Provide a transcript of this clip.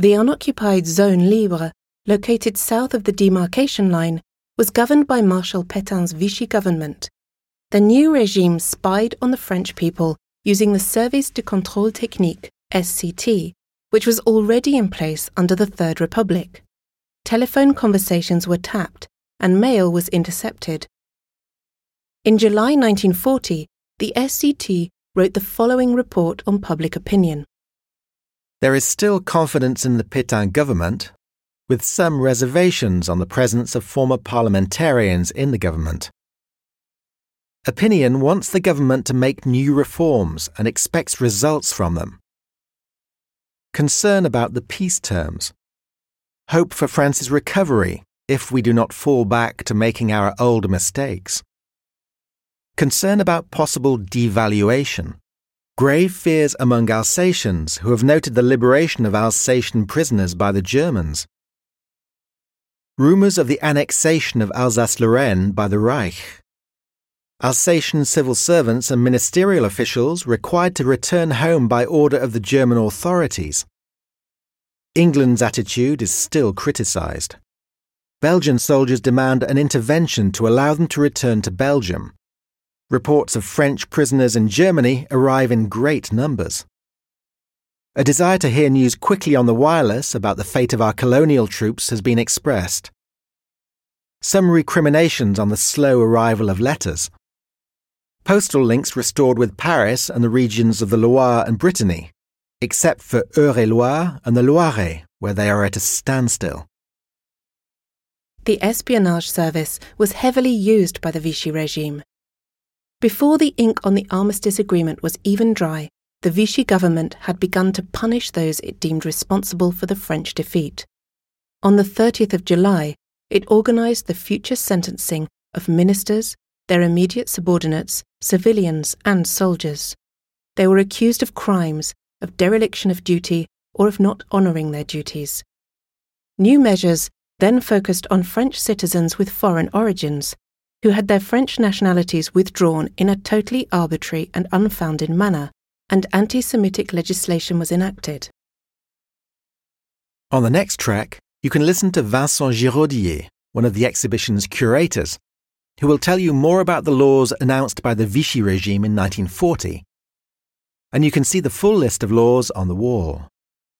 The unoccupied zone libre, located south of the demarcation line, was governed by Marshal Pétain's Vichy government. The new regime spied on the French people using the Service de Contrôle Technique, SCT, which was already in place under the Third Republic. Telephone conversations were tapped and mail was intercepted. In July 1940, the SCT wrote the following report on public opinion. There is still confidence in the Pétain government, with some reservations on the presence of former parliamentarians in the government. Opinion wants the government to make new reforms and expects results from them. Concern about the peace terms. Hope for France's recovery if we do not fall back to making our old mistakes. Concern about possible devaluation. Grave fears among Alsatians who have noted the liberation of Alsatian prisoners by the Germans. Rumours of the annexation of Alsace Lorraine by the Reich. Alsatian civil servants and ministerial officials required to return home by order of the German authorities. England's attitude is still criticised. Belgian soldiers demand an intervention to allow them to return to Belgium. Reports of French prisoners in Germany arrive in great numbers. A desire to hear news quickly on the wireless about the fate of our colonial troops has been expressed. Some recriminations on the slow arrival of letters. Postal links restored with Paris and the regions of the Loire and Brittany, except for Eure-et-Loir and the Loiret, where they are at a standstill. The espionage service was heavily used by the Vichy regime. Before the ink on the armistice agreement was even dry, the Vichy government had begun to punish those it deemed responsible for the French defeat. On the 30th of July, it organised the future sentencing of ministers, their immediate subordinates, civilians, and soldiers. They were accused of crimes, of dereliction of duty, or of not honouring their duties. New measures then focused on French citizens with foreign origins, who had their French nationalities withdrawn in a totally arbitrary and unfounded manner, and anti Semitic legislation was enacted. On the next track, you can listen to Vincent Giraudier, one of the exhibition's curators, who will tell you more about the laws announced by the Vichy regime in 1940. And you can see the full list of laws on the wall.